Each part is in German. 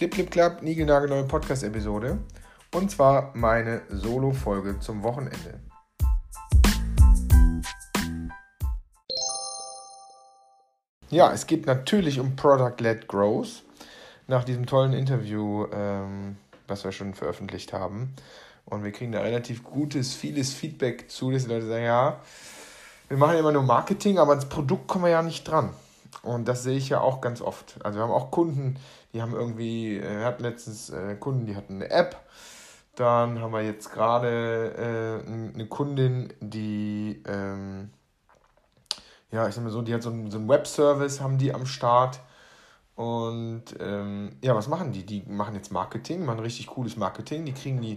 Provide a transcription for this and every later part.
Clip, Clip, Clap, neue Podcast-Episode. Und zwar meine Solo-Folge zum Wochenende. Ja, es geht natürlich um Product-Led Growth. Nach diesem tollen Interview, ähm, was wir schon veröffentlicht haben. Und wir kriegen da relativ gutes, vieles Feedback zu, dass die Leute sagen, ja, wir machen immer nur Marketing, aber ans Produkt kommen wir ja nicht dran. Und das sehe ich ja auch ganz oft. Also wir haben auch Kunden, die haben irgendwie, äh, wir hatten letztens äh, Kunden, die hatten eine App. Dann haben wir jetzt gerade äh, eine Kundin, die, ähm, ja, ich sag mal so, die hat so einen, Web-Service, haben die am Start. Und ähm, ja, was machen die? Die machen jetzt Marketing, machen richtig cooles Marketing. Die kriegen die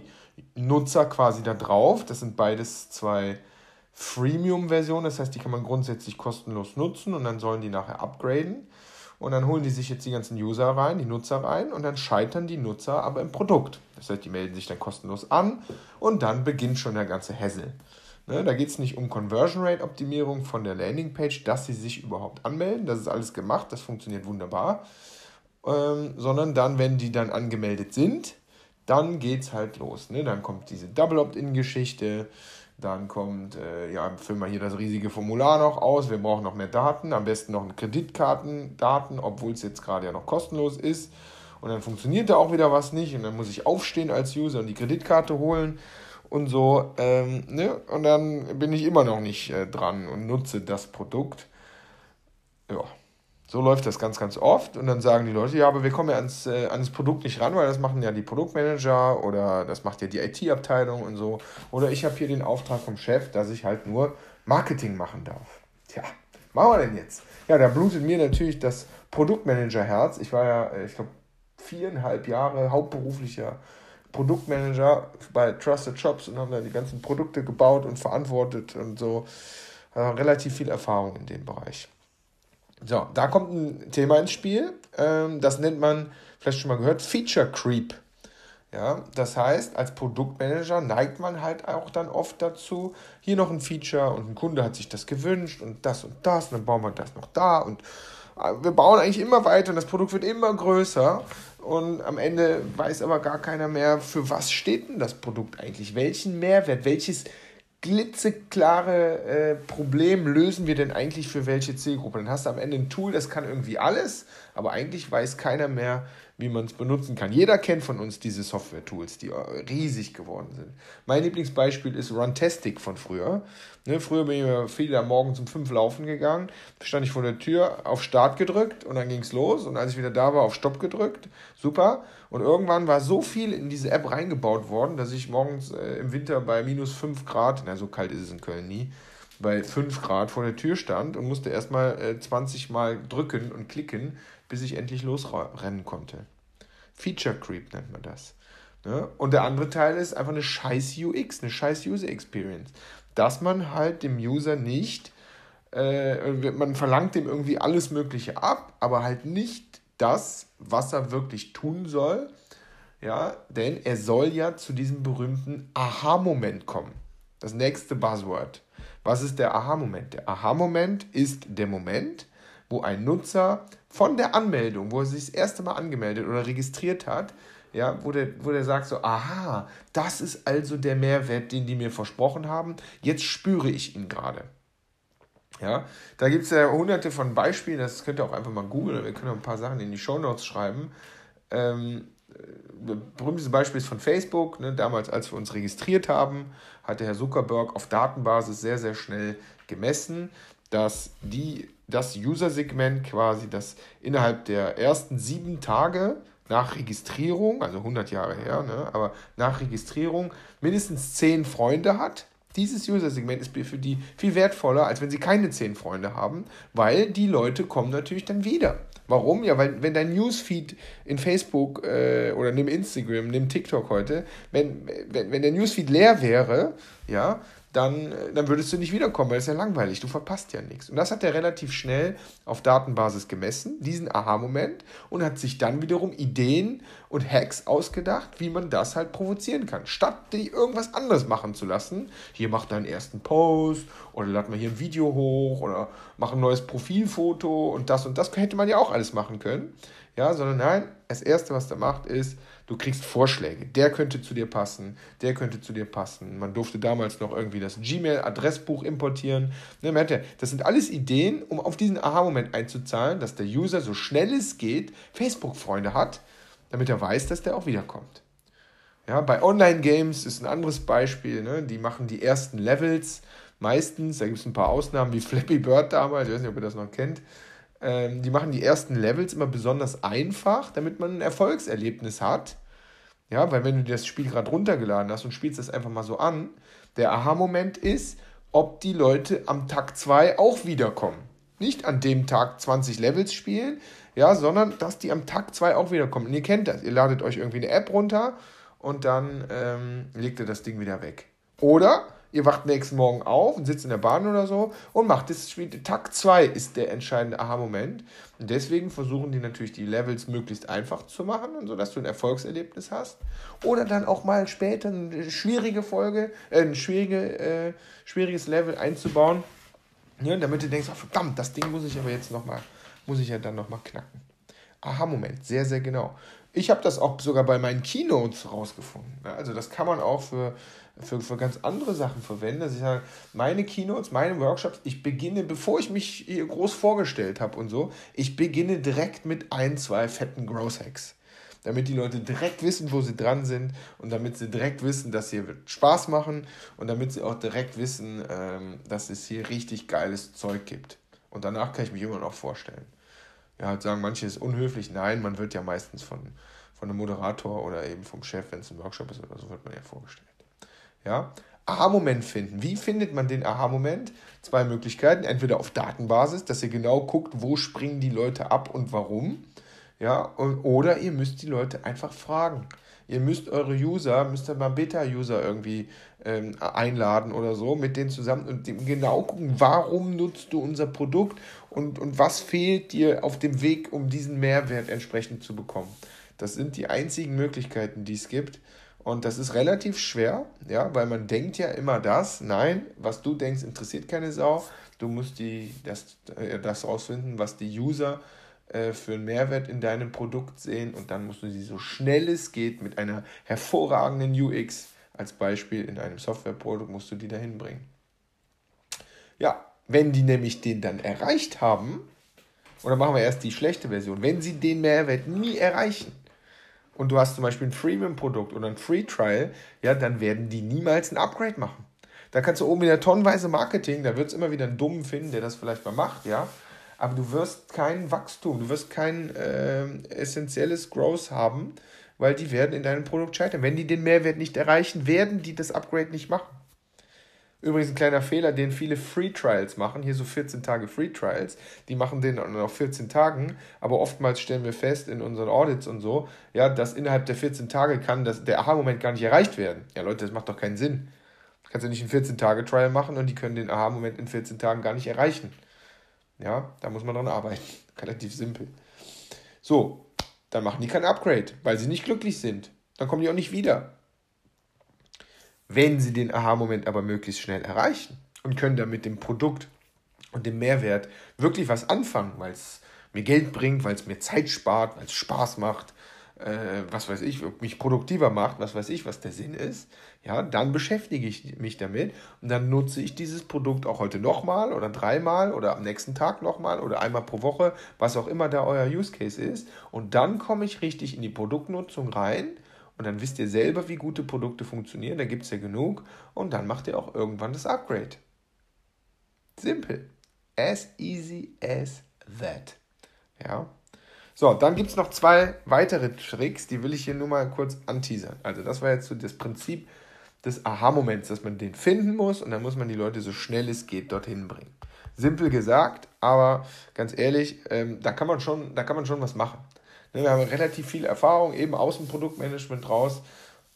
Nutzer quasi da drauf. Das sind beides zwei Freemium-Version, das heißt, die kann man grundsätzlich kostenlos nutzen und dann sollen die nachher upgraden. Und dann holen die sich jetzt die ganzen User rein, die Nutzer rein und dann scheitern die Nutzer aber im Produkt. Das heißt, die melden sich dann kostenlos an und dann beginnt schon der ganze Hassel. Ne, da geht es nicht um Conversion Rate Optimierung von der Landingpage, dass sie sich überhaupt anmelden. Das ist alles gemacht, das funktioniert wunderbar. Ähm, sondern dann, wenn die dann angemeldet sind, dann geht es halt los. Ne? Dann kommt diese Double Opt-in-Geschichte dann kommt, äh, ja, füllen wir hier das riesige Formular noch aus. Wir brauchen noch mehr Daten. Am besten noch Kreditkartendaten, obwohl es jetzt gerade ja noch kostenlos ist. Und dann funktioniert da auch wieder was nicht. Und dann muss ich aufstehen als User und die Kreditkarte holen und so. Ähm, ne? Und dann bin ich immer noch nicht äh, dran und nutze das Produkt. Ja. So läuft das ganz, ganz oft und dann sagen die Leute, ja, aber wir kommen ja ans, äh, ans Produkt nicht ran, weil das machen ja die Produktmanager oder das macht ja die IT-Abteilung und so. Oder ich habe hier den Auftrag vom Chef, dass ich halt nur Marketing machen darf. Tja, machen wir denn jetzt? Ja, da blutet mir natürlich das Produktmanager-Herz. Ich war ja, äh, ich glaube, viereinhalb Jahre hauptberuflicher Produktmanager bei Trusted Shops und haben da die ganzen Produkte gebaut und verantwortet und so. Äh, relativ viel Erfahrung in dem Bereich. So, da kommt ein Thema ins Spiel. Ähm, das nennt man, vielleicht schon mal gehört, Feature Creep. Ja, das heißt, als Produktmanager neigt man halt auch dann oft dazu, hier noch ein Feature und ein Kunde hat sich das gewünscht und das und das und dann bauen wir das noch da und äh, wir bauen eigentlich immer weiter und das Produkt wird immer größer und am Ende weiß aber gar keiner mehr, für was steht denn das Produkt eigentlich, welchen Mehrwert, welches glitzeklare äh, Problem lösen wir denn eigentlich für welche Zielgruppe? Dann hast du am Ende ein Tool, das kann irgendwie alles, aber eigentlich weiß keiner mehr, wie man es benutzen kann. Jeder kennt von uns diese Software-Tools, die riesig geworden sind. Mein Lieblingsbeispiel ist Runtastic von früher. Ne, früher bin ich viel am Morgen um fünf laufen gegangen, stand ich vor der Tür, auf Start gedrückt und dann ging es los und als ich wieder da war, auf Stopp gedrückt. Super. Und irgendwann war so viel in diese App reingebaut worden, dass ich morgens äh, im Winter bei minus fünf Grad, na so kalt ist es in Köln nie, bei 5 Grad vor der Tür stand und musste erstmal äh, 20 Mal drücken und klicken, bis ich endlich losrennen konnte. Feature Creep nennt man das. Ne? Und der andere Teil ist einfach eine scheiß UX, eine scheiß User Experience. Dass man halt dem User nicht, äh, man verlangt dem irgendwie alles Mögliche ab, aber halt nicht das, was er wirklich tun soll. Ja, denn er soll ja zu diesem berühmten Aha-Moment kommen. Das nächste Buzzword. Was ist der Aha-Moment? Der Aha-Moment ist der Moment, wo ein Nutzer von der Anmeldung, wo er sich das erste Mal angemeldet oder registriert hat, ja, wo der, wo der sagt so, aha, das ist also der Mehrwert, den die mir versprochen haben, jetzt spüre ich ihn gerade. Ja, da gibt es ja hunderte von Beispielen, das könnt ihr auch einfach mal googeln, wir können auch ein paar Sachen in die Show Notes schreiben. Ähm, berühmtes Beispiel ist von Facebook. Ne, damals, als wir uns registriert haben, hatte Herr Zuckerberg auf Datenbasis sehr, sehr schnell gemessen, dass die, das User-Segment quasi, das innerhalb der ersten sieben Tage nach Registrierung, also 100 Jahre her, ne, aber nach Registrierung mindestens zehn Freunde hat. Dieses User-Segment ist für die viel wertvoller, als wenn sie keine zehn Freunde haben, weil die Leute kommen natürlich dann wieder. Warum? Ja, weil wenn dein Newsfeed in Facebook äh, oder nimm Instagram, nimm TikTok heute, wenn, wenn, wenn der Newsfeed leer wäre, ja, dann, dann würdest du nicht wiederkommen, weil es ja langweilig, du verpasst ja nichts. Und das hat er relativ schnell auf Datenbasis gemessen, diesen Aha-Moment, und hat sich dann wiederum Ideen und Hacks ausgedacht, wie man das halt provozieren kann. Statt die irgendwas anderes machen zu lassen, hier mach deinen ersten Post oder lad mal hier ein Video hoch oder mach ein neues Profilfoto und das und das hätte man ja auch alles machen können. Ja, sondern nein, das Erste, was der macht, ist, du kriegst Vorschläge. Der könnte zu dir passen, der könnte zu dir passen. Man durfte damals noch irgendwie das Gmail-Adressbuch importieren. Ne, das sind alles Ideen, um auf diesen Aha-Moment einzuzahlen, dass der User so schnell es geht Facebook-Freunde hat, damit er weiß, dass der auch wiederkommt. Ja, bei Online-Games ist ein anderes Beispiel. Ne? Die machen die ersten Levels meistens. Da gibt es ein paar Ausnahmen wie Flappy Bird damals. Ich weiß nicht, ob ihr das noch kennt. Ähm, die machen die ersten Levels immer besonders einfach, damit man ein Erfolgserlebnis hat. Ja, weil wenn du das Spiel gerade runtergeladen hast und spielst das einfach mal so an, der Aha-Moment ist, ob die Leute am Tag 2 auch wiederkommen. Nicht an dem Tag 20 Levels spielen, ja, sondern dass die am Tag 2 auch wiederkommen. Und ihr kennt das. Ihr ladet euch irgendwie eine App runter und dann ähm, legt ihr das Ding wieder weg. Oder ihr wacht nächsten Morgen auf und sitzt in der Bahn oder so und macht das Spiel. Tag 2 ist der entscheidende Aha-Moment. Und deswegen versuchen die natürlich die Levels möglichst einfach zu machen, und so dass du ein Erfolgserlebnis hast. Oder dann auch mal später eine schwierige Folge, äh, ein schwierige, äh, schwieriges Level einzubauen. Ja, damit du denkst, oh, verdammt, das Ding muss ich aber jetzt nochmal, muss ich ja dann nochmal knacken. Aha-Moment, sehr, sehr genau. Ich habe das auch sogar bei meinen Keynotes rausgefunden. Also das kann man auch für, für, für ganz andere Sachen verwenden. Dass ich sage, meine Keynotes, meine Workshops, ich beginne, bevor ich mich hier groß vorgestellt habe und so, ich beginne direkt mit ein, zwei fetten Growth Hacks. Damit die Leute direkt wissen, wo sie dran sind und damit sie direkt wissen, dass hier wird Spaß machen und damit sie auch direkt wissen, ähm, dass es hier richtig geiles Zeug gibt. Und danach kann ich mich immer noch vorstellen ja, halt sagen manche ist unhöflich. Nein, man wird ja meistens von, von einem Moderator oder eben vom Chef, wenn es ein Workshop ist oder so, wird man ja vorgestellt. Ja, Aha-Moment finden. Wie findet man den Aha-Moment? Zwei Möglichkeiten. Entweder auf Datenbasis, dass ihr genau guckt, wo springen die Leute ab und warum. Ja, und, oder ihr müsst die Leute einfach fragen. Ihr müsst eure User, müsst ihr mal Beta-User irgendwie ähm, einladen oder so, mit denen zusammen und genau gucken, warum nutzt du unser Produkt und, und was fehlt dir auf dem Weg, um diesen Mehrwert entsprechend zu bekommen. Das sind die einzigen Möglichkeiten, die es gibt. Und das ist relativ schwer, ja, weil man denkt ja immer das, nein, was du denkst, interessiert keine Sau. Du musst die, das, äh, das rausfinden, was die User äh, für einen Mehrwert in deinem Produkt sehen und dann musst du sie so schnell es geht mit einer hervorragenden UX als Beispiel in einem Softwareprodukt musst du die dahin bringen. Ja, wenn die nämlich den dann erreicht haben, oder machen wir erst die schlechte Version, wenn sie den Mehrwert nie erreichen und du hast zum Beispiel ein Freemium-Produkt oder ein Free-Trial, ja, dann werden die niemals ein Upgrade machen. Da kannst du oben wieder tonnenweise Marketing, da wird es immer wieder einen Dummen finden, der das vielleicht mal macht, ja. Aber du wirst kein Wachstum, du wirst kein äh, essentielles Growth haben, weil die werden in deinem Produkt scheitern. Wenn die den Mehrwert nicht erreichen, werden die das Upgrade nicht machen. Übrigens ein kleiner Fehler, den viele Free Trials machen, hier so 14 Tage Free Trials, die machen den auf 14 Tagen, aber oftmals stellen wir fest in unseren Audits und so, ja, dass innerhalb der 14 Tage kann das, der Aha-Moment gar nicht erreicht werden. Ja Leute, das macht doch keinen Sinn. Du kannst ja nicht einen 14-Tage-Trial machen und die können den Aha-Moment in 14 Tagen gar nicht erreichen. Ja, da muss man dran arbeiten. Relativ simpel. So, dann machen die kein Upgrade, weil sie nicht glücklich sind. Dann kommen die auch nicht wieder. Wenn sie den Aha-Moment aber möglichst schnell erreichen und können dann mit dem Produkt und dem Mehrwert wirklich was anfangen, weil es mir Geld bringt, weil es mir Zeit spart, weil es Spaß macht, äh, was weiß ich, mich produktiver macht, was weiß ich, was der Sinn ist, ja, dann beschäftige ich mich damit und dann nutze ich dieses Produkt auch heute nochmal oder dreimal oder am nächsten Tag nochmal oder einmal pro Woche, was auch immer da euer Use Case ist. Und dann komme ich richtig in die Produktnutzung rein und dann wisst ihr selber, wie gute Produkte funktionieren, da gibt es ja genug und dann macht ihr auch irgendwann das Upgrade. Simpel. As easy as that. Ja. So, dann gibt es noch zwei weitere Tricks, die will ich hier nur mal kurz anteasern. Also das war jetzt so das Prinzip des Aha-Moments, dass man den finden muss und dann muss man die Leute so schnell es geht dorthin bringen. Simpel gesagt, aber ganz ehrlich, ähm, da, kann man schon, da kann man schon was machen. Ne, wir haben relativ viel Erfahrung, eben aus dem Produktmanagement raus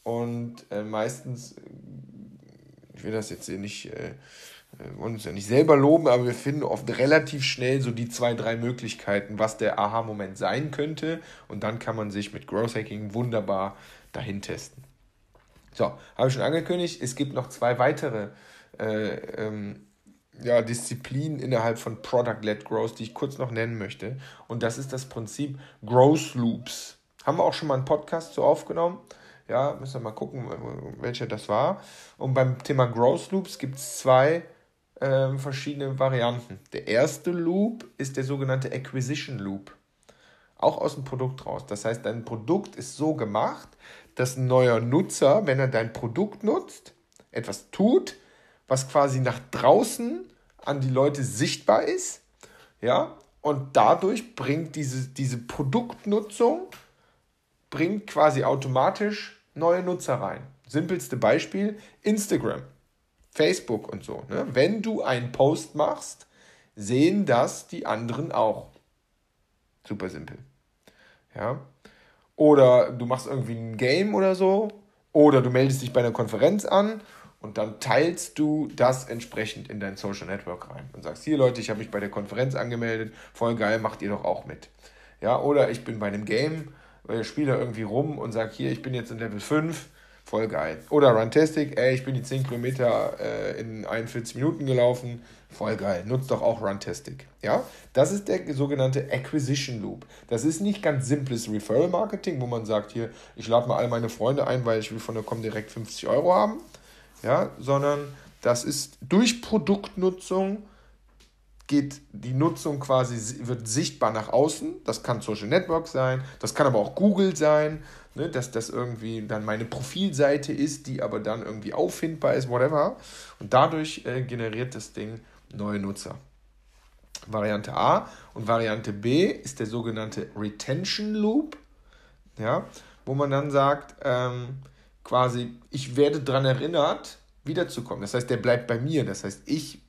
und äh, meistens, ich will das jetzt hier nicht... Äh, wir wollen uns ja nicht selber loben, aber wir finden oft relativ schnell so die zwei, drei Möglichkeiten, was der Aha-Moment sein könnte. Und dann kann man sich mit Growth Hacking wunderbar dahin testen. So, habe ich schon angekündigt, es gibt noch zwei weitere äh, ähm, ja, Disziplinen innerhalb von Product-Led Growth, die ich kurz noch nennen möchte. Und das ist das Prinzip Growth Loops. Haben wir auch schon mal einen Podcast zu aufgenommen. Ja, müssen wir mal gucken, welcher das war. Und beim Thema Growth Loops gibt es zwei äh, verschiedene Varianten. Der erste Loop ist der sogenannte Acquisition Loop. Auch aus dem Produkt raus. Das heißt, dein Produkt ist so gemacht, dass ein neuer Nutzer, wenn er dein Produkt nutzt, etwas tut, was quasi nach draußen an die Leute sichtbar ist. Ja, und dadurch bringt diese, diese Produktnutzung bringt quasi automatisch neue Nutzer rein. Simpelste Beispiel: Instagram, Facebook und so. Ne? Wenn du einen Post machst, sehen das die anderen auch. Super simpel. Ja. Oder du machst irgendwie ein Game oder so. Oder du meldest dich bei einer Konferenz an und dann teilst du das entsprechend in dein Social Network rein und sagst, hier Leute, ich habe mich bei der Konferenz angemeldet, voll geil, macht ihr doch auch mit. Ja, oder ich bin bei einem Game, äh, spiele irgendwie rum und sage, hier, ich bin jetzt in Level 5, voll geil. Oder Runtastic, ey, ich bin die 10 Kilometer äh, in 41 Minuten gelaufen, voll geil. Nutzt doch auch Runtastic. Ja, das ist der sogenannte Acquisition Loop. Das ist nicht ganz simples Referral Marketing, wo man sagt, hier, ich lade mal all meine Freunde ein, weil ich will von der Com direkt 50 Euro haben ja, sondern das ist durch Produktnutzung geht die Nutzung quasi, wird sichtbar nach außen. Das kann Social Network sein, das kann aber auch Google sein, ne, dass das irgendwie dann meine Profilseite ist, die aber dann irgendwie auffindbar ist, whatever. Und dadurch äh, generiert das Ding neue Nutzer. Variante A und Variante B ist der sogenannte Retention Loop, ja, wo man dann sagt, ähm, quasi, ich werde daran erinnert, wiederzukommen. Das heißt, der bleibt bei mir. Das heißt, ich,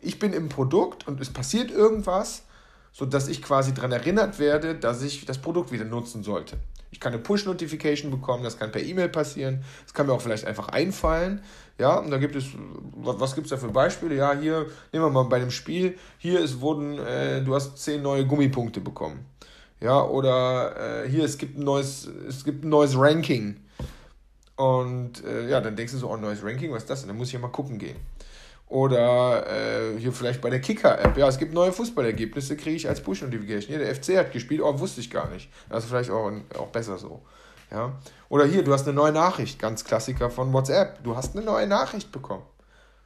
ich bin im Produkt und es passiert irgendwas, sodass ich quasi daran erinnert werde, dass ich das Produkt wieder nutzen sollte. Ich kann eine Push-Notification bekommen, das kann per E-Mail passieren, das kann mir auch vielleicht einfach einfallen. Ja, und da gibt es, was gibt es da für Beispiele? Ja, hier, nehmen wir mal bei dem Spiel, hier es wurden, äh, du hast zehn neue Gummipunkte bekommen. Ja, oder äh, hier, es gibt ein neues, es gibt ein neues Ranking. Und äh, ja, dann denkst du so, oh, neues Ranking, was ist das? Und dann muss ich ja mal gucken gehen. Oder äh, hier vielleicht bei der Kicker-App. Ja, es gibt neue Fußballergebnisse, kriege ich als Push-Notification. Hier, der FC hat gespielt, oh, wusste ich gar nicht. Das ist vielleicht auch, auch besser so. Ja? Oder hier, du hast eine neue Nachricht, ganz Klassiker von WhatsApp. Du hast eine neue Nachricht bekommen.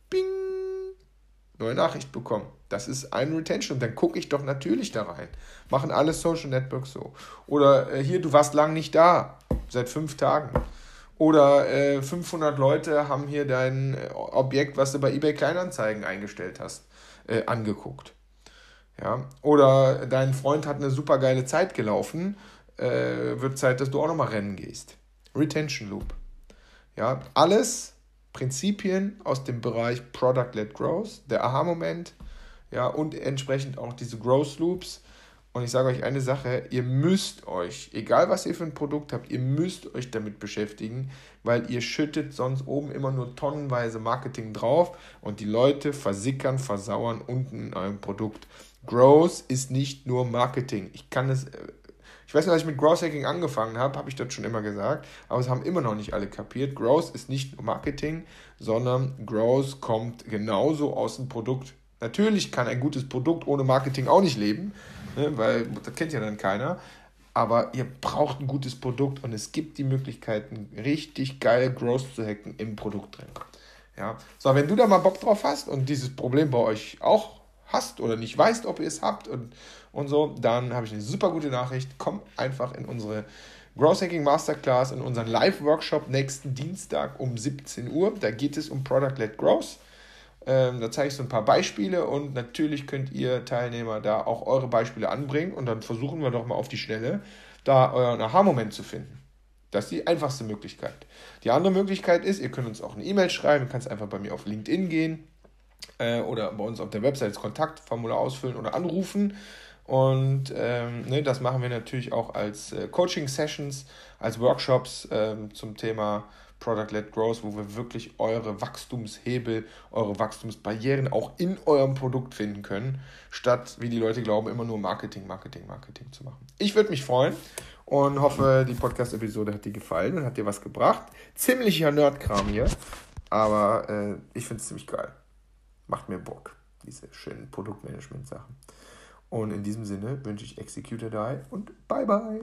Bing! Neue Nachricht bekommen. Das ist ein Retention. Dann gucke ich doch natürlich da rein. Machen alle Social Networks so. Oder äh, hier, du warst lang nicht da. Seit fünf Tagen. Oder äh, 500 Leute haben hier dein äh, Objekt, was du bei eBay Kleinanzeigen eingestellt hast, äh, angeguckt. Ja? Oder dein Freund hat eine super geile Zeit gelaufen, äh, wird Zeit, dass du auch nochmal rennen gehst. Retention Loop. Ja, alles Prinzipien aus dem Bereich Product-Led Growth, der Aha-Moment, ja, und entsprechend auch diese Growth Loops und ich sage euch eine Sache, ihr müsst euch, egal was ihr für ein Produkt habt, ihr müsst euch damit beschäftigen, weil ihr schüttet sonst oben immer nur tonnenweise Marketing drauf und die Leute versickern, versauern unten in eurem Produkt. Growth ist nicht nur Marketing. Ich kann es, äh, ich weiß nicht, als ich mit Growth Hacking angefangen habe, habe ich das schon immer gesagt, aber es haben immer noch nicht alle kapiert. Growth ist nicht nur Marketing, sondern Growth kommt genauso aus dem Produkt. Natürlich kann ein gutes Produkt ohne Marketing auch nicht leben, ne, weil das kennt ja dann keiner. Aber ihr braucht ein gutes Produkt und es gibt die Möglichkeiten, richtig geil Growth zu hacken im Produkt drin. Ja. So, wenn du da mal Bock drauf hast und dieses Problem bei euch auch hast oder nicht weißt, ob ihr es habt und, und so, dann habe ich eine super gute Nachricht. Komm einfach in unsere Growth Hacking Masterclass, in unseren Live-Workshop nächsten Dienstag um 17 Uhr. Da geht es um Product-Led Growth. Ähm, da zeige ich so ein paar Beispiele und natürlich könnt ihr Teilnehmer da auch eure Beispiele anbringen und dann versuchen wir doch mal auf die Schnelle da euren Aha-Moment zu finden. Das ist die einfachste Möglichkeit. Die andere Möglichkeit ist, ihr könnt uns auch eine E-Mail schreiben, ihr könnt einfach bei mir auf LinkedIn gehen äh, oder bei uns auf der Website das Kontaktformular ausfüllen oder anrufen. Und ähm, ne, das machen wir natürlich auch als äh, Coaching-Sessions, als Workshops ähm, zum Thema Product-Led Growth, wo wir wirklich eure Wachstumshebel, eure Wachstumsbarrieren auch in eurem Produkt finden können, statt, wie die Leute glauben, immer nur Marketing, Marketing, Marketing zu machen. Ich würde mich freuen und hoffe, die Podcast-Episode hat dir gefallen und hat dir was gebracht. Ziemlicher Nerdkram hier, aber äh, ich finde es ziemlich geil. macht mir Bock, diese schönen Produktmanagement-Sachen. Und in diesem Sinne wünsche ich Executor Die und bye bye.